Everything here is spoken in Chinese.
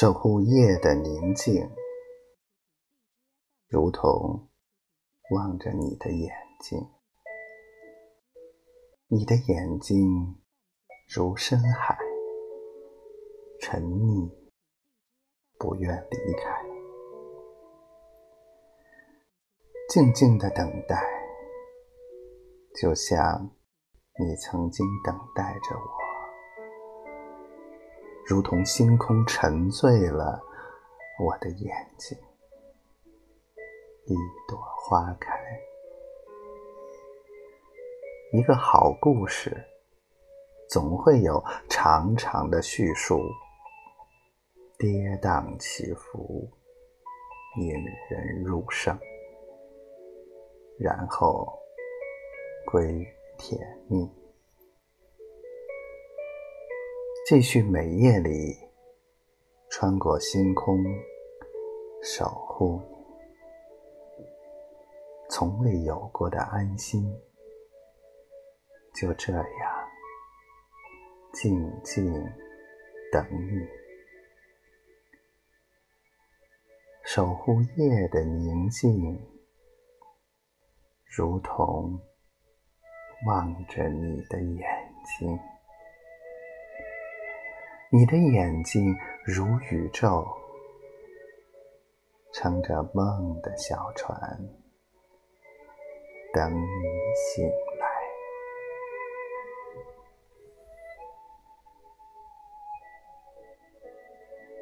守护夜的宁静，如同望着你的眼睛。你的眼睛如深海，沉溺，不愿离开，静静的等待，就像你曾经等待着我。如同星空沉醉了我的眼睛，一朵花开。一个好故事，总会有长长的叙述，跌宕起伏，引人入胜，然后归于甜蜜。继续每夜里穿过星空，守护你，从未有过的安心，就这样静静等你，守护夜的宁静，如同望着你的眼睛。你的眼睛如宇宙，乘着梦的小船，等你醒。